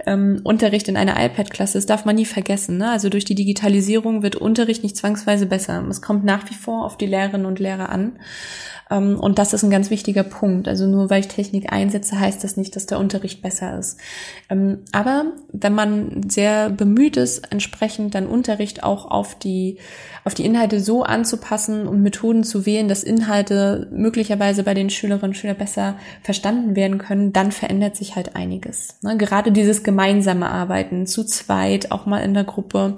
ähm, Unterricht in einer iPad-Klasse. Das darf man nie vergessen. Ne? Also durch die Digitalisierung wird Unterricht nicht zwangsweise besser. Es kommt nach wie vor auf die Lehrerinnen und Lehrer an. Ähm, und das ist ein ganz wichtiger Punkt. Also nur weil ich Technik einsetze, heißt das nicht, dass der Unterricht besser ist. Ähm, aber wenn man sehr bemüht ist, entsprechend dann Unterricht auch auf die, auf die Inhalte so anzupassen und Methoden zu wählen, dass Inhalte möglicherweise bei den Schülerinnen und Schülern besser verstanden werden können, dann verändert sich halt einiges. Ne? Gerade dieses gemeinsame Arbeiten zu zweit, auch mal in der Gruppe,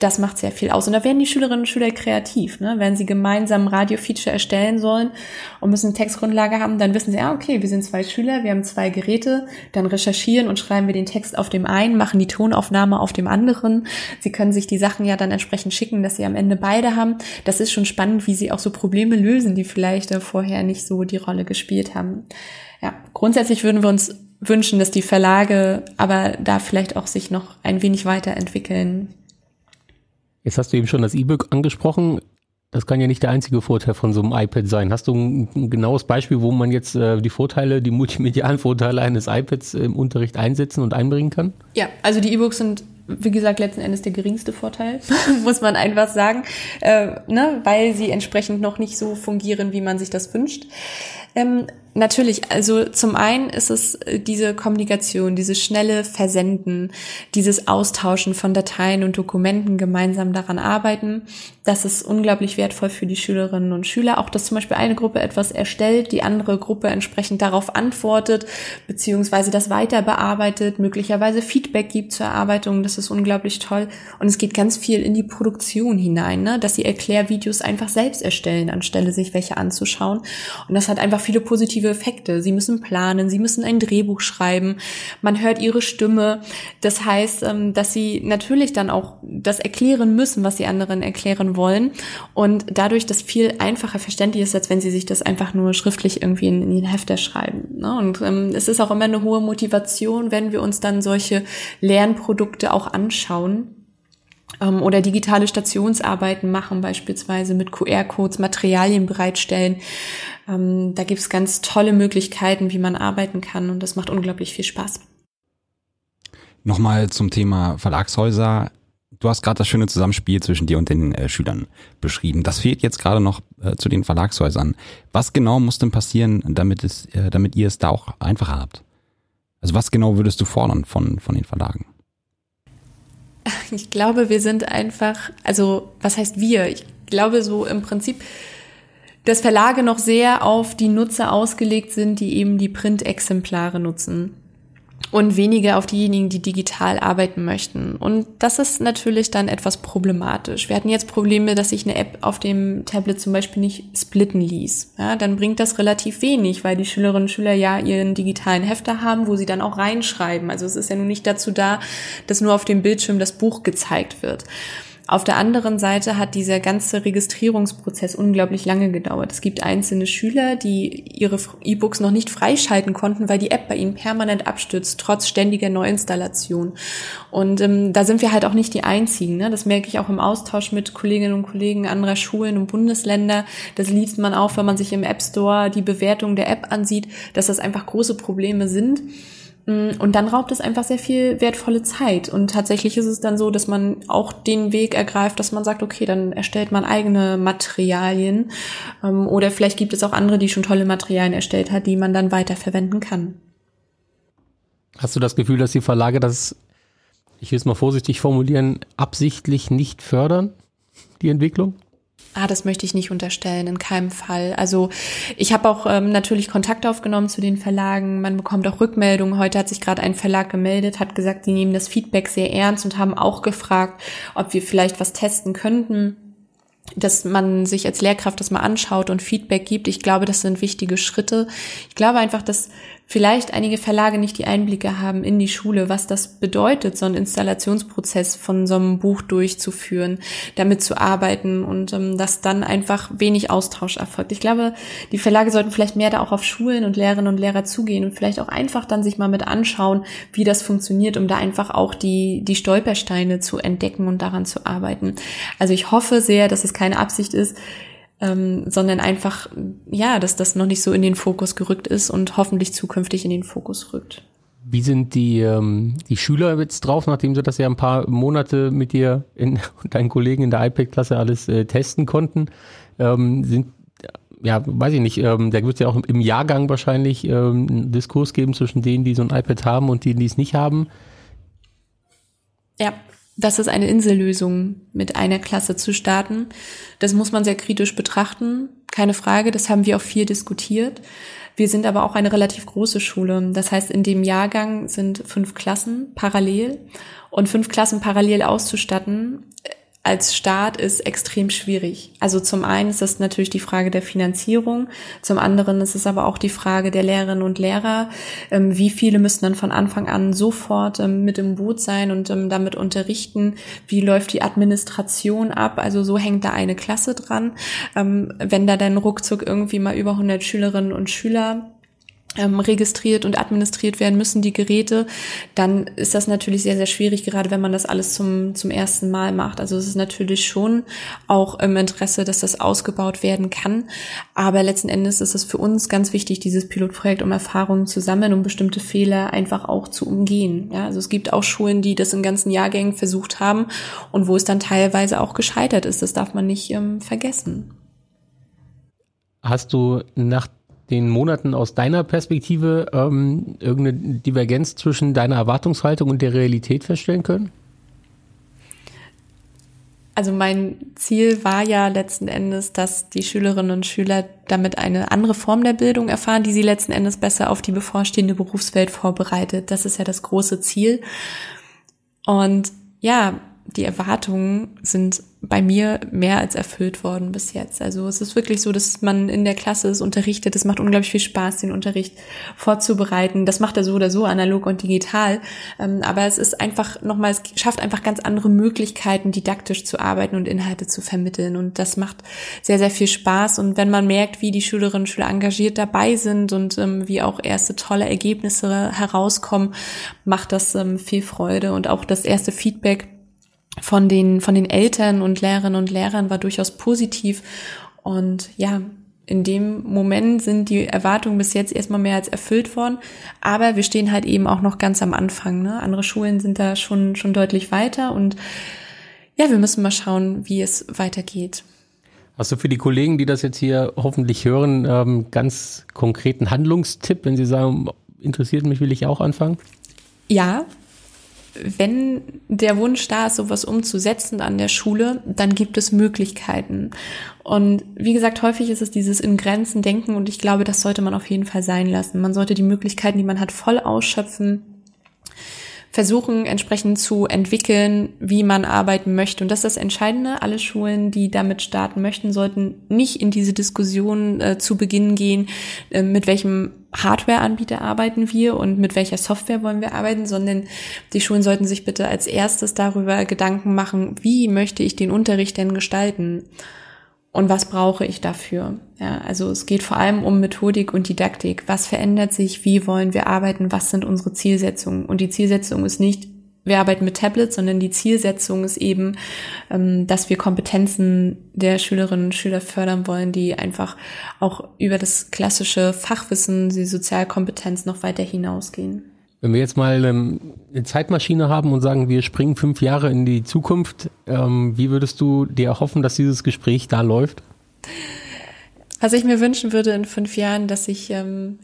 das macht sehr viel aus. Und da werden die Schülerinnen und Schüler kreativ. Ne? Wenn sie gemeinsam ein Radio-Feature erstellen sollen und müssen eine Textgrundlage haben, dann wissen sie, ah, okay, wir sind zwei Schüler, wir haben zwei Geräte, dann recherchieren und schreiben wir den Text auf dem einen, machen die Tonaufnahme auf dem anderen. Sie können sich die Sachen ja dann entsprechend schicken, dass sie am Ende beide haben. Das ist schon spannend, wie sie auch so Probleme lösen, die vielleicht vorher nicht so die Rolle gespielt haben. Ja, grundsätzlich würden wir uns wünschen, dass die Verlage aber da vielleicht auch sich noch ein wenig weiterentwickeln Jetzt hast du eben schon das E-Book angesprochen. Das kann ja nicht der einzige Vorteil von so einem iPad sein. Hast du ein, ein genaues Beispiel, wo man jetzt äh, die Vorteile, die multimedialen Vorteile eines iPads im Unterricht einsetzen und einbringen kann? Ja, also die E-Books sind wie gesagt, letzten Endes der geringste Vorteil, muss man einfach sagen, äh, ne, weil sie entsprechend noch nicht so fungieren, wie man sich das wünscht. Ähm, Natürlich, also zum einen ist es äh, diese Kommunikation, dieses schnelle Versenden, dieses Austauschen von Dateien und Dokumenten, gemeinsam daran arbeiten. Das ist unglaublich wertvoll für die Schülerinnen und Schüler. Auch, dass zum Beispiel eine Gruppe etwas erstellt, die andere Gruppe entsprechend darauf antwortet, beziehungsweise das weiter bearbeitet, möglicherweise Feedback gibt zur Erarbeitung. Das ist unglaublich toll. Und es geht ganz viel in die Produktion hinein, ne? dass sie Erklärvideos einfach selbst erstellen, anstelle sich welche anzuschauen. Und das hat einfach viele positive Effekte. Sie müssen planen, sie müssen ein Drehbuch schreiben, man hört ihre Stimme. Das heißt, ähm, dass sie natürlich dann auch das erklären müssen, was die anderen erklären wollen. Und dadurch das viel einfacher verständlich ist, als wenn sie sich das einfach nur schriftlich irgendwie in, in den Hefter schreiben. Ne? Und ähm, es ist auch immer eine hohe Motivation, wenn wir uns dann solche Lernprodukte auch anschauen oder digitale Stationsarbeiten machen, beispielsweise mit QR-Codes Materialien bereitstellen. Ähm, da gibt es ganz tolle Möglichkeiten, wie man arbeiten kann und das macht unglaublich viel Spaß. Nochmal zum Thema Verlagshäuser. Du hast gerade das schöne Zusammenspiel zwischen dir und den äh, Schülern beschrieben. Das fehlt jetzt gerade noch äh, zu den Verlagshäusern. Was genau muss denn passieren, damit es, äh, damit ihr es da auch einfacher habt? Also was genau würdest du fordern von, von den Verlagen? Ich glaube, wir sind einfach, also was heißt wir? Ich glaube so im Prinzip, dass Verlage noch sehr auf die Nutzer ausgelegt sind, die eben die Printexemplare nutzen und weniger auf diejenigen, die digital arbeiten möchten. Und das ist natürlich dann etwas problematisch. Wir hatten jetzt Probleme, dass sich eine App auf dem Tablet zum Beispiel nicht splitten ließ. Ja, dann bringt das relativ wenig, weil die Schülerinnen und Schüler ja ihren digitalen Hefter haben, wo sie dann auch reinschreiben. Also es ist ja nun nicht dazu da, dass nur auf dem Bildschirm das Buch gezeigt wird. Auf der anderen Seite hat dieser ganze Registrierungsprozess unglaublich lange gedauert. Es gibt einzelne Schüler, die ihre E-Books noch nicht freischalten konnten, weil die App bei ihnen permanent abstürzt, trotz ständiger Neuinstallation. Und ähm, da sind wir halt auch nicht die Einzigen. Ne? Das merke ich auch im Austausch mit Kolleginnen und Kollegen anderer Schulen und Bundesländer. Das liest man auch, wenn man sich im App Store die Bewertung der App ansieht, dass das einfach große Probleme sind. Mm, und dann raubt es einfach sehr viel wertvolle Zeit. Und tatsächlich ist es dann so, dass man auch den Weg ergreift, dass man sagt, okay, dann erstellt man eigene Materialien. Ähm, oder vielleicht gibt es auch andere, die schon tolle Materialien erstellt hat, die man dann weiter verwenden kann. Hast du das Gefühl, dass die Verlage das, ich will es mal vorsichtig formulieren, absichtlich nicht fördern, die Entwicklung? Ah, das möchte ich nicht unterstellen, in keinem Fall. Also ich habe auch ähm, natürlich Kontakt aufgenommen zu den Verlagen. Man bekommt auch Rückmeldungen. Heute hat sich gerade ein Verlag gemeldet, hat gesagt, die nehmen das Feedback sehr ernst und haben auch gefragt, ob wir vielleicht was testen könnten dass man sich als Lehrkraft das mal anschaut und Feedback gibt. Ich glaube, das sind wichtige Schritte. Ich glaube einfach, dass vielleicht einige Verlage nicht die Einblicke haben in die Schule, was das bedeutet, so einen Installationsprozess von so einem Buch durchzuführen, damit zu arbeiten und ähm, dass dann einfach wenig Austausch erfolgt. Ich glaube, die Verlage sollten vielleicht mehr da auch auf Schulen und Lehrerinnen und Lehrer zugehen und vielleicht auch einfach dann sich mal mit anschauen, wie das funktioniert, um da einfach auch die, die Stolpersteine zu entdecken und daran zu arbeiten. Also ich hoffe sehr, dass es keine Absicht ist, ähm, sondern einfach, ja, dass das noch nicht so in den Fokus gerückt ist und hoffentlich zukünftig in den Fokus rückt. Wie sind die, ähm, die Schüler jetzt drauf, nachdem sie das ja ein paar Monate mit dir in, und deinen Kollegen in der iPad-Klasse alles äh, testen konnten? Ähm, sind, ja, weiß ich nicht, ähm, da wird es ja auch im Jahrgang wahrscheinlich ähm, einen Diskurs geben zwischen denen, die so ein iPad haben und denen, die es nicht haben. Ja, das ist eine Insellösung, mit einer Klasse zu starten. Das muss man sehr kritisch betrachten, keine Frage, das haben wir auch viel diskutiert. Wir sind aber auch eine relativ große Schule. Das heißt, in dem Jahrgang sind fünf Klassen parallel und fünf Klassen parallel auszustatten als Staat ist extrem schwierig. Also zum einen ist das natürlich die Frage der Finanzierung, zum anderen ist es aber auch die Frage der Lehrerinnen und Lehrer. Ähm, wie viele müssen dann von Anfang an sofort ähm, mit im Boot sein und ähm, damit unterrichten? Wie läuft die Administration ab? Also so hängt da eine Klasse dran. wenn da dann ruckzuck irgendwie mal über 100 Schülerinnen und Schüler ähm, registriert und administriert werden müssen, die Geräte, dann ist das natürlich sehr, sehr schwierig, gerade wenn man das alles zum, zum ersten Mal macht. Also es ist natürlich schon auch im Interesse, dass das ausgebaut werden kann. Aber letzten Endes ist es für uns ganz wichtig, dieses Pilotprojekt, um Erfahrungen zu sammeln, um bestimmte Fehler einfach auch zu umgehen. Ja, also es gibt auch Schulen, die das in ganzen Jahrgängen versucht haben und wo es dann teilweise auch gescheitert ist. Das darf man nicht ähm, vergessen. Hast du nach den Monaten aus deiner Perspektive ähm, irgendeine Divergenz zwischen deiner Erwartungshaltung und der Realität feststellen können? Also mein Ziel war ja letzten Endes, dass die Schülerinnen und Schüler damit eine andere Form der Bildung erfahren, die sie letzten Endes besser auf die bevorstehende Berufswelt vorbereitet. Das ist ja das große Ziel. Und ja, die Erwartungen sind bei mir mehr als erfüllt worden bis jetzt. Also es ist wirklich so, dass man in der Klasse es unterrichtet. Es macht unglaublich viel Spaß, den Unterricht vorzubereiten. Das macht er so oder so, analog und digital. Ähm, aber es ist einfach nochmal, es schafft einfach ganz andere Möglichkeiten, didaktisch zu arbeiten und Inhalte zu vermitteln. Und das macht sehr, sehr viel Spaß. Und wenn man merkt, wie die Schülerinnen und Schüler engagiert dabei sind und ähm, wie auch erste tolle Ergebnisse herauskommen, macht das ähm, viel Freude. Und auch das erste Feedback von den, von den Eltern und Lehrerinnen und Lehrern war durchaus positiv. Und ja, in dem Moment sind die Erwartungen bis jetzt erstmal mehr als erfüllt worden. Aber wir stehen halt eben auch noch ganz am Anfang. Ne? Andere Schulen sind da schon, schon deutlich weiter und ja, wir müssen mal schauen, wie es weitergeht. Hast du für die Kollegen, die das jetzt hier hoffentlich hören, ähm, ganz konkreten Handlungstipp, wenn sie sagen, interessiert mich, will ich auch anfangen? Ja, wenn der Wunsch da ist, sowas umzusetzen an der Schule, dann gibt es Möglichkeiten. Und wie gesagt, häufig ist es dieses in Grenzen denken und ich glaube, das sollte man auf jeden Fall sein lassen. Man sollte die Möglichkeiten, die man hat, voll ausschöpfen versuchen entsprechend zu entwickeln, wie man arbeiten möchte. Und das ist das Entscheidende. Alle Schulen, die damit starten möchten, sollten nicht in diese Diskussion äh, zu Beginn gehen, äh, mit welchem Hardware-Anbieter arbeiten wir und mit welcher Software wollen wir arbeiten, sondern die Schulen sollten sich bitte als erstes darüber Gedanken machen, wie möchte ich den Unterricht denn gestalten und was brauche ich dafür. Ja, also es geht vor allem um Methodik und Didaktik. Was verändert sich? Wie wollen wir arbeiten? Was sind unsere Zielsetzungen? Und die Zielsetzung ist nicht, wir arbeiten mit Tablets, sondern die Zielsetzung ist eben, ähm, dass wir Kompetenzen der Schülerinnen und Schüler fördern wollen, die einfach auch über das klassische Fachwissen, die Sozialkompetenz noch weiter hinausgehen. Wenn wir jetzt mal ähm, eine Zeitmaschine haben und sagen, wir springen fünf Jahre in die Zukunft, ähm, wie würdest du dir erhoffen, dass dieses Gespräch da läuft? Was ich mir wünschen würde in fünf Jahren, dass ich ähm,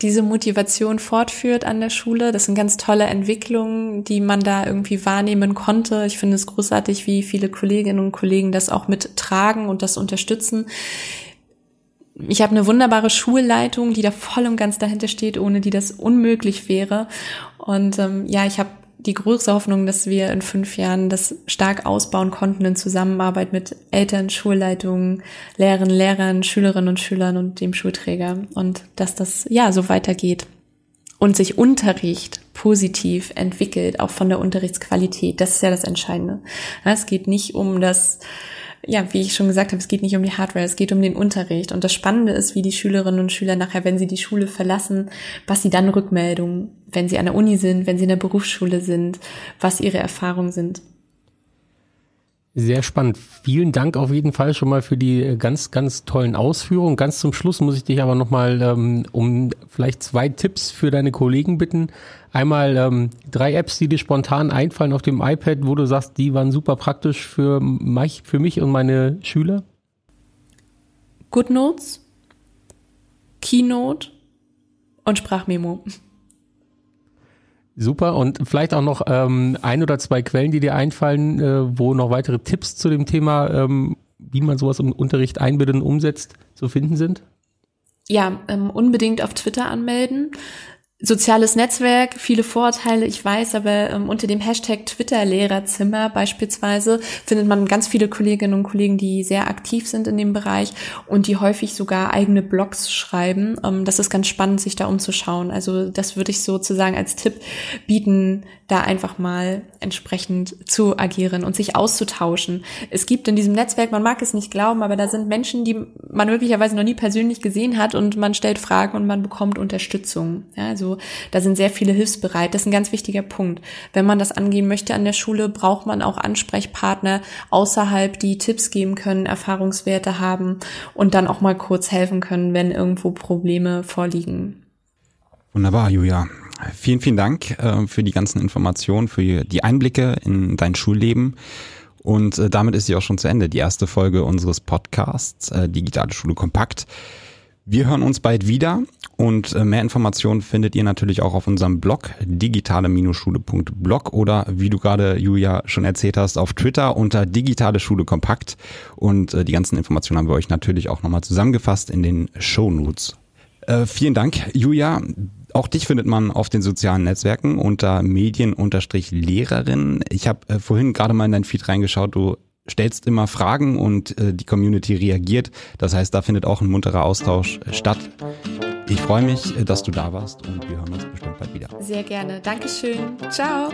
diese Motivation fortführt an der Schule. Das sind ganz tolle Entwicklungen, die man da irgendwie wahrnehmen konnte. Ich finde es großartig, wie viele Kolleginnen und Kollegen das auch mittragen und das unterstützen. Ich habe eine wunderbare Schulleitung, die da voll und ganz dahinter steht, ohne die das unmöglich wäre. Und ähm, ja, ich habe die größte Hoffnung, dass wir in fünf Jahren das stark ausbauen konnten in Zusammenarbeit mit Eltern, Schulleitungen, Lehrern, Lehrern, Schülerinnen und Schülern und dem Schulträger und dass das ja so weitergeht und sich Unterricht positiv entwickelt, auch von der Unterrichtsqualität. Das ist ja das Entscheidende. Es geht nicht um das ja, wie ich schon gesagt habe, es geht nicht um die Hardware, es geht um den Unterricht. Und das Spannende ist, wie die Schülerinnen und Schüler nachher, wenn sie die Schule verlassen, was sie dann Rückmeldungen, wenn sie an der Uni sind, wenn sie in der Berufsschule sind, was ihre Erfahrungen sind. Sehr spannend. Vielen Dank auf jeden Fall schon mal für die äh, ganz, ganz tollen Ausführungen. Ganz zum Schluss muss ich dich aber nochmal ähm, um vielleicht zwei Tipps für deine Kollegen bitten. Einmal ähm, drei Apps, die dir spontan einfallen auf dem iPad, wo du sagst, die waren super praktisch für mich, für mich und meine Schüler. GoodNotes Keynote und Sprachmemo. Super. Und vielleicht auch noch ähm, ein oder zwei Quellen, die dir einfallen, äh, wo noch weitere Tipps zu dem Thema, ähm, wie man sowas im Unterricht einbindet und umsetzt, zu finden sind? Ja, ähm, unbedingt auf Twitter anmelden. Soziales Netzwerk, viele Vorurteile, ich weiß, aber ähm, unter dem Hashtag Twitter-Lehrerzimmer beispielsweise findet man ganz viele Kolleginnen und Kollegen, die sehr aktiv sind in dem Bereich und die häufig sogar eigene Blogs schreiben. Ähm, das ist ganz spannend, sich da umzuschauen. Also das würde ich sozusagen als Tipp bieten, da einfach mal entsprechend zu agieren und sich auszutauschen. Es gibt in diesem Netzwerk, man mag es nicht glauben, aber da sind Menschen, die man möglicherweise noch nie persönlich gesehen hat und man stellt Fragen und man bekommt Unterstützung. Ja, also da sind sehr viele hilfsbereit. Das ist ein ganz wichtiger Punkt. Wenn man das angehen möchte an der Schule, braucht man auch Ansprechpartner außerhalb, die Tipps geben können, Erfahrungswerte haben und dann auch mal kurz helfen können, wenn irgendwo Probleme vorliegen. Wunderbar, Julia. Vielen, vielen Dank äh, für die ganzen Informationen, für die Einblicke in dein Schulleben. Und äh, damit ist sie auch schon zu Ende, die erste Folge unseres Podcasts äh, Digitale Schule Kompakt. Wir hören uns bald wieder und äh, mehr Informationen findet ihr natürlich auch auf unserem Blog digitale-schule.blog oder wie du gerade Julia schon erzählt hast auf Twitter unter digitale Schule kompakt und äh, die ganzen Informationen haben wir euch natürlich auch nochmal zusammengefasst in den Show Notes. Äh, vielen Dank, Julia. Auch dich findet man auf den sozialen Netzwerken unter Medien-Lehrerin. Ich habe äh, vorhin gerade mal in dein Feed reingeschaut. Du stellst immer Fragen und äh, die Community reagiert. Das heißt, da findet auch ein munterer Austausch äh, statt. Ich freue mich, äh, dass du da warst und wir hören uns bestimmt bald wieder. Sehr gerne. Dankeschön. Ciao.